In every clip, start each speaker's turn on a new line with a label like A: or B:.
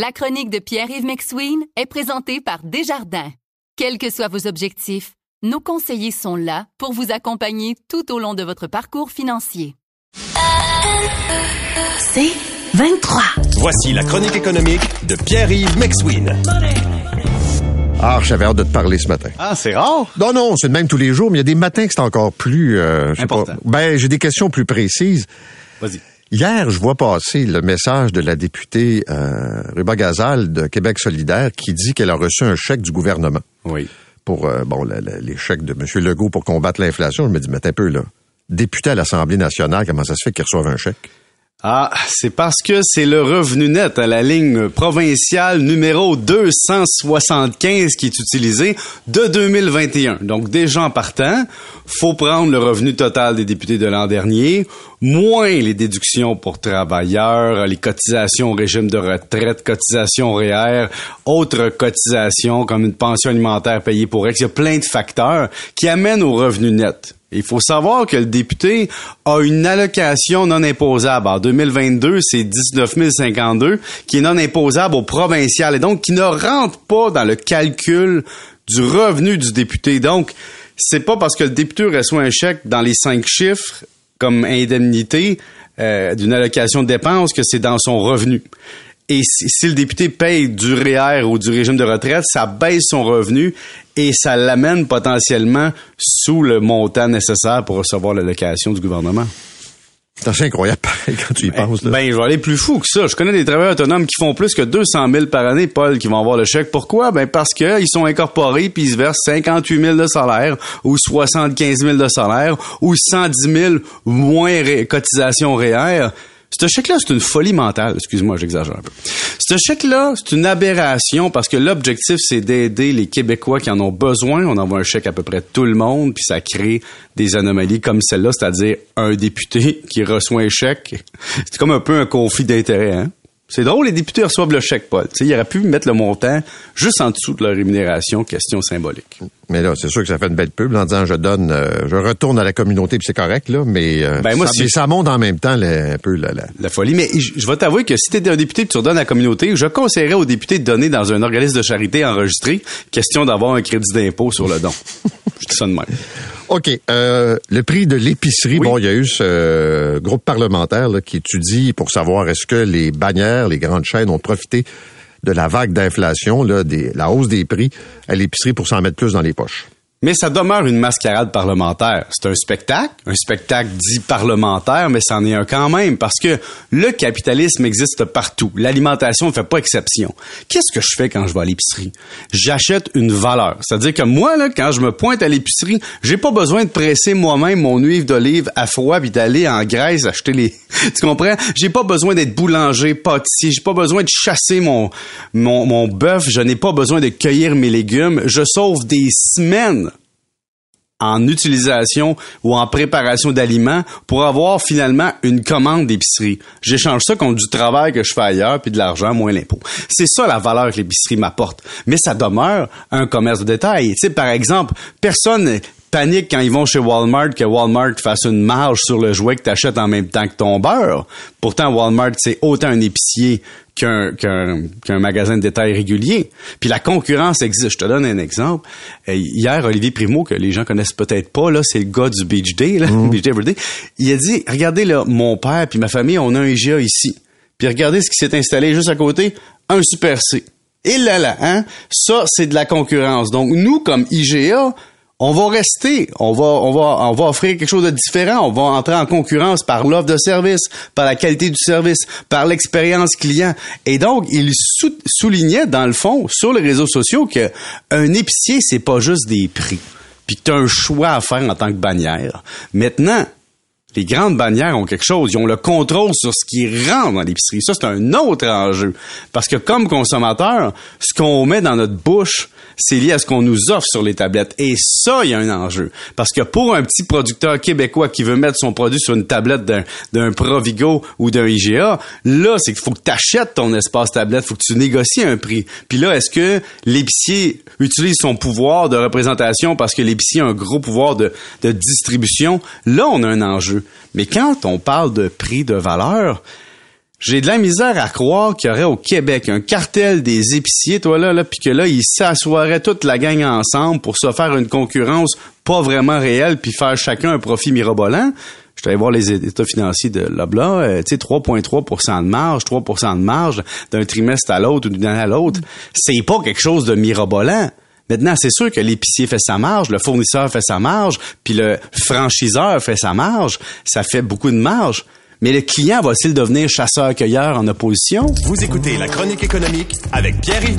A: La chronique de Pierre-Yves McSween est présentée par Desjardins. Quels que soient vos objectifs, nos conseillers sont là pour vous accompagner tout au long de votre parcours financier.
B: C'est 23.
C: Voici la chronique économique de Pierre-Yves McSween.
D: Ah, j'avais hâte de te parler ce matin.
E: Ah, c'est rare?
D: Non, non, c'est le même tous les jours, mais il y a des matins que c'est encore plus... euh,
E: Important.
D: pas. Ben, j'ai des questions plus précises.
E: Vas-y.
D: Hier, je vois passer le message de la députée euh, Ruba Gazal de Québec solidaire qui dit qu'elle a reçu un chèque du gouvernement
E: Oui.
D: pour euh, bon le- le- les chèques de M. Legault pour combattre l'inflation. Je me dis, mais un peu là. Député à l'Assemblée nationale, comment ça se fait qu'il reçoive un chèque?
E: Ah, c'est parce que c'est le revenu net à la ligne provinciale numéro 275 qui est utilisé de 2021. Donc déjà en partant, faut prendre le revenu total des députés de l'an dernier, moins les déductions pour travailleurs, les cotisations au régime de retraite, cotisations REER, autres cotisations comme une pension alimentaire payée pour ex. Il y a plein de facteurs qui amènent au revenu net. Il faut savoir que le député a une allocation non imposable. En 2022, c'est 19 052 qui est non imposable au provincial et donc qui ne rentre pas dans le calcul du revenu du député. Donc, c'est pas parce que le député reçoit un chèque dans les cinq chiffres comme indemnité euh, d'une allocation de dépenses que c'est dans son revenu. Et si, si le député paye du REER ou du régime de retraite, ça baisse son revenu et ça l'amène potentiellement sous le montant nécessaire pour recevoir l'allocation du gouvernement.
D: C'est incroyable pareil, quand tu y penses. Là.
E: Ben, je vais aller plus fou que ça. Je connais des travailleurs autonomes qui font plus que 200 000 par année, Paul, qui vont avoir le chèque. Pourquoi? Ben, parce que ils sont incorporés puis ils se versent 58 000 de salaire ou 75 000 de salaire ou 110 000 moins ré- cotisation REER. Ce chèque-là, c'est une folie mentale. Excuse-moi, j'exagère un peu. Ce chèque-là, c'est une aberration parce que l'objectif, c'est d'aider les Québécois qui en ont besoin. On envoie un chèque à peu près tout le monde, puis ça crée des anomalies comme celle-là, c'est-à-dire un député qui reçoit un chèque. C'est comme un peu un conflit d'intérêt, hein? C'est drôle, les députés reçoivent le chèque, Paul. Tu sais, ils auraient pu mettre le montant juste en dessous de leur rémunération, question symbolique.
D: Mais là, c'est sûr que ça fait une belle pub là, en disant je donne, euh, je retourne à la communauté, puis c'est correct, là, mais, euh,
E: Ben, moi,
D: ça,
E: si-
D: mais ça monte en même temps là, un peu la, la-
E: La folie. Mais je, je vais t'avouer que si t'es un député et que tu redonnes à la communauté, je conseillerais aux députés de donner dans un organisme de charité enregistré, question d'avoir un crédit d'impôt sur le don. je dis ça de même.
D: OK. Euh, le prix de l'épicerie,
E: Oui.
D: bon, il y a eu ce euh, groupe parlementaire là, qui étudie pour savoir est-ce que les bannières, les grandes chaînes ont profité de la vague d'inflation, la hausse des prix à l'épicerie pour s'en mettre plus dans les poches.
E: Mais ça demeure une mascarade parlementaire. C'est un spectacle, un spectacle dit parlementaire, mais c'en est un quand même, parce que le capitalisme existe partout. L'alimentation ne fait pas exception. Qu'est-ce que je fais quand je vais à l'épicerie? J'achète une valeur. C'est-à-dire que moi, là, quand je me pointe à l'épicerie, j'ai pas besoin de presser moi-même mon huile d'olive à froid puis d'aller en Grèce acheter les... tu comprends? J'ai pas besoin d'être boulanger, pâtissier. J'ai pas besoin de chasser mon, mon, mon bœuf. Je n'ai pas besoin de cueillir mes légumes. Je sauve des semaines en utilisation ou en préparation d'aliments pour avoir finalement une commande d'épicerie. J'échange ça contre du travail que je fais ailleurs puis de l'argent moins l'impôt. C'est ça la valeur que l'épicerie m'apporte. Mais ça demeure un commerce de détail. Tu sais, par exemple, personne panique quand ils vont chez Walmart que Walmart fasse une marge sur le jouet que tu achètes en même temps que ton beurre. Pourtant, Walmart, c'est autant un épicier qu'un qu'un qu'un magasin de détail régulier. Puis la concurrence existe. Je te donne un exemple. Euh, hier, Olivier Primo, que les gens connaissent peut-être pas, là, c'est le gars du Beach Day, là, Beach Day Everyday. Il a dit, regardez là, mon père puis ma famille, on a un IGA ici. Puis regardez ce qui s'est installé juste à côté, un Super C. Et là là, hein, ça c'est de la concurrence. Donc nous, comme IGA, on va rester, on va, on va, on va offrir quelque chose de différent. On va entrer en concurrence par l'offre de service, par la qualité du service, par l'expérience client. Et donc, il sou- soulignait dans le fond sur les réseaux sociaux que un épicier, c'est pas juste des prix. Puis que as un choix à faire en tant que bannière. Maintenant, les grandes bannières ont quelque chose. Ils ont le contrôle sur ce qui rentre dans l'épicerie. Ça, c'est un autre enjeu. Parce que comme consommateur, ce qu'on met dans notre bouche, c'est lié à ce qu'on nous offre sur les tablettes. Et ça, il y a un enjeu. Parce que pour un petit producteur québécois qui veut mettre son produit sur une tablette d'un, d'un Provigo ou d'un IGA, là, c'est qu'il faut que tu achètes ton espace tablette, faut que tu négocies un prix. Puis là, est-ce que l'épicier utilise son pouvoir de représentation parce que l'épicier a un gros pouvoir de, de distribution? Là, on a un enjeu. Mais quand on parle de prix de valeur, J'ai de la misère à croire qu'il y aurait au Québec un cartel des épiciers, toi là, là puis que là, ils s'assoiraient toute la gang ensemble pour se faire une concurrence pas vraiment réelle, puis faire chacun un profit mirobolant. Je suis voir les états financiers de Lobla, euh, tu sais, 3,3% de marge, 3% de marge d'un trimestre à l'autre ou d'une année à l'autre. C'est pas quelque chose de mirobolant. Maintenant, c'est sûr que l'épicier fait sa marge, le fournisseur fait sa marge, puis le franchiseur fait sa marge. Ça fait beaucoup de marge. Mais le client va-t-il devenir chasseur-cueilleur en opposition?
C: Vous écoutez La Chronique économique avec Pierre-Yves.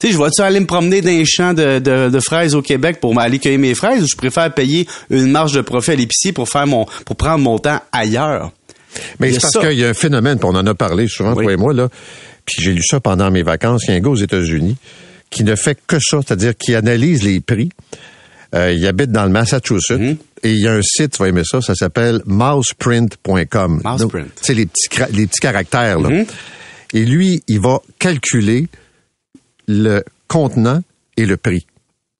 E: Tu sais, je vais-tu aller me promener dans les champs de, de, de fraises au Québec pour aller cueillir mes fraises ou je préfère payer une marge de profit à l'épicier pour faire mon pour prendre mon temps ailleurs?
D: Mais c'est parce qu'il y a un phénomène, puis on en a parlé souvent,
E: Oui.
D: toi et moi, là, puis j'ai lu ça pendant mes vacances, il y a un gars aux États-Unis qui ne fait que ça, c'est-à-dire qui analyse les prix. Euh, il habite dans le Massachusetts
E: Mhm.
D: et il y a un site, tu vas aimer ça, ça s'appelle mouseprint.com.
E: Mouseprint.
D: C'est les petits, les petits caractères. Là.
E: Mhm.
D: Et lui, il va calculer le contenant et le prix.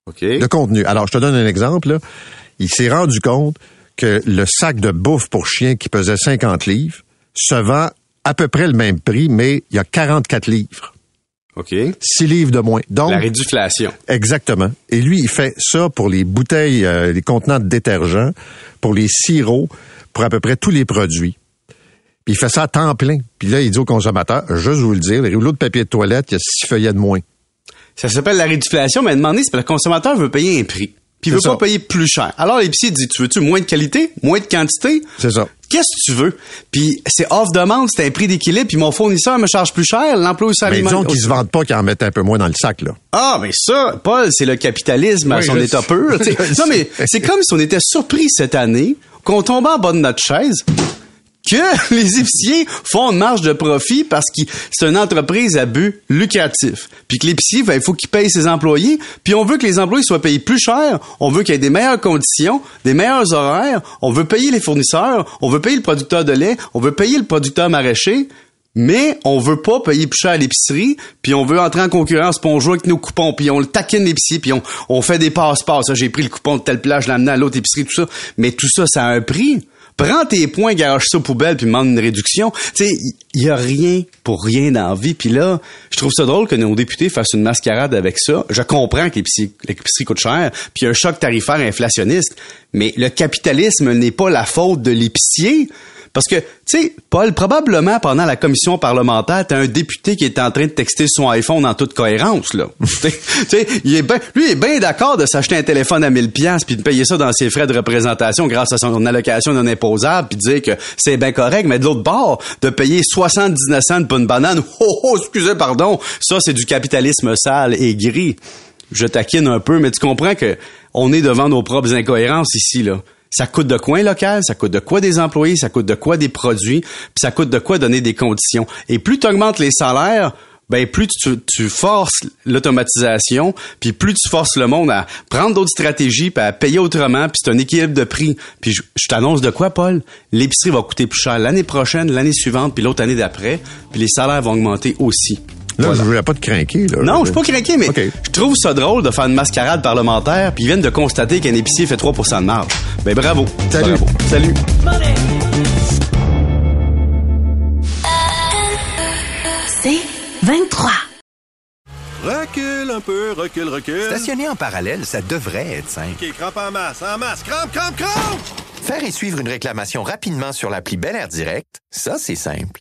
E: OK.
D: Le contenu. Alors, je te donne un exemple. Là. Il s'est rendu compte que le sac de bouffe pour chien qui pesait 50 livres se vend à peu près le même prix, mais il y a 44 livres.
E: OK.
D: 6 livres de moins. Donc,
E: La réduflation.
D: exactement. Et lui, il fait ça pour les bouteilles, euh, les contenants de détergent, pour les sirops, pour à peu près tous les produits. Puis il fait ça à temps plein. Puis là, il dit aux consommateurs, juste vous le dire, les rouleaux de papier de toilette, il y a 6 feuillets de moins.
E: Ça s'appelle la réduflation, mais demander, c'est que le consommateur veut payer un prix. Puis il veut pas payer plus cher. Alors l'épicier dit, tu veux-tu moins de qualité, moins de quantité?
D: C'est ça.
E: Qu'est-ce que tu veux? Puis c'est off-demande, c'est un prix d'équilibre, puis mon fournisseur me charge plus cher, l'emploi aussi
D: Mais disons qu'ils se vendent pas qu'ils en mettent un peu moins dans le sac, là.
E: Ah, mais ça, Paul, c'est le capitalisme à son
D: je
E: état pur. non, mais c'est comme si on était surpris cette année, qu'on tombait en bas de notre chaise, que les épiciers font une marge de profit parce que c'est une entreprise à but lucratif. Puis que l'épicier, ben, il faut qu'il paye ses employés. Puis on veut que les employés soient payés plus cher. On veut qu'il y ait des meilleures conditions, des meilleurs horaires. On veut payer les fournisseurs. On veut payer le producteur de lait. On veut payer le producteur maraîcher. Mais on veut pas payer plus cher à l'épicerie, puis on veut entrer en concurrence, puis on joue avec nos coupons, puis on le taquine l'épicier, puis on, fait des passe-passe. Ça, J'ai pris le coupon de telle plage, je l'ai amené à l'autre épicerie, tout ça. Mais tout ça, ça a un prix. Prends tes points, garage ça aux puis demande une réduction. Tu sais, il y a rien pour rien dans la vie. Puis là, je trouve ça drôle que nos députés fassent une mascarade avec ça. Je comprends que l'épicerie coûte cher, puis un choc tarifaire inflationniste. Mais le capitalisme n'est pas la faute de l'épicier. Parce que, tu sais, Paul, probablement pendant la commission parlementaire, t'as un député qui est en train de texter son iPhone en toute cohérence, là. Tu sais, ben, lui, est bien d'accord de s'acheter un téléphone à 1000 pièces puis de payer ça dans ses frais de représentation grâce à son allocation non imposable puis de dire que c'est bien correct, mais de l'autre bord, de payer 79 cents pour une banane, oh, oh, excusez, pardon, ça, c'est du capitalisme sale et gris. Je taquine un peu, mais tu comprends que on est devant nos propres incohérences ici, là. Ça coûte de quoi un local, ça coûte de quoi des employés, ça coûte de quoi des produits, puis ça coûte de quoi donner des conditions. Et plus tu augmentes les salaires, ben plus tu, tu forces l'automatisation, puis plus tu forces le monde à prendre d'autres stratégies, puis à payer autrement, puis c'est un équilibre de prix. Puis je, je t'annonce de quoi, Paul? L'épicerie va coûter plus cher l'année prochaine, l'année suivante, puis l'autre année d'après, puis les salaires vont augmenter aussi.
D: Là,
E: Voilà.
D: je voulais pas te craquer, là.
E: Non, je suis pas craqué, mais
D: OK.
E: je trouve ça drôle de faire une mascarade parlementaire, puis ils viennent de constater qu'un épicier fait 3% de marge. Ben bravo.
D: Salut.
E: Bravo. Salut.
B: C'est 23.
C: Recule un peu, recule, recule.
F: Stationner en parallèle, ça devrait être simple.
C: OK, crampe en masse, en masse, crampe, crampe, crampe!
F: Faire et suivre une réclamation rapidement sur l'appli Bel Air Direct, ça, c'est simple.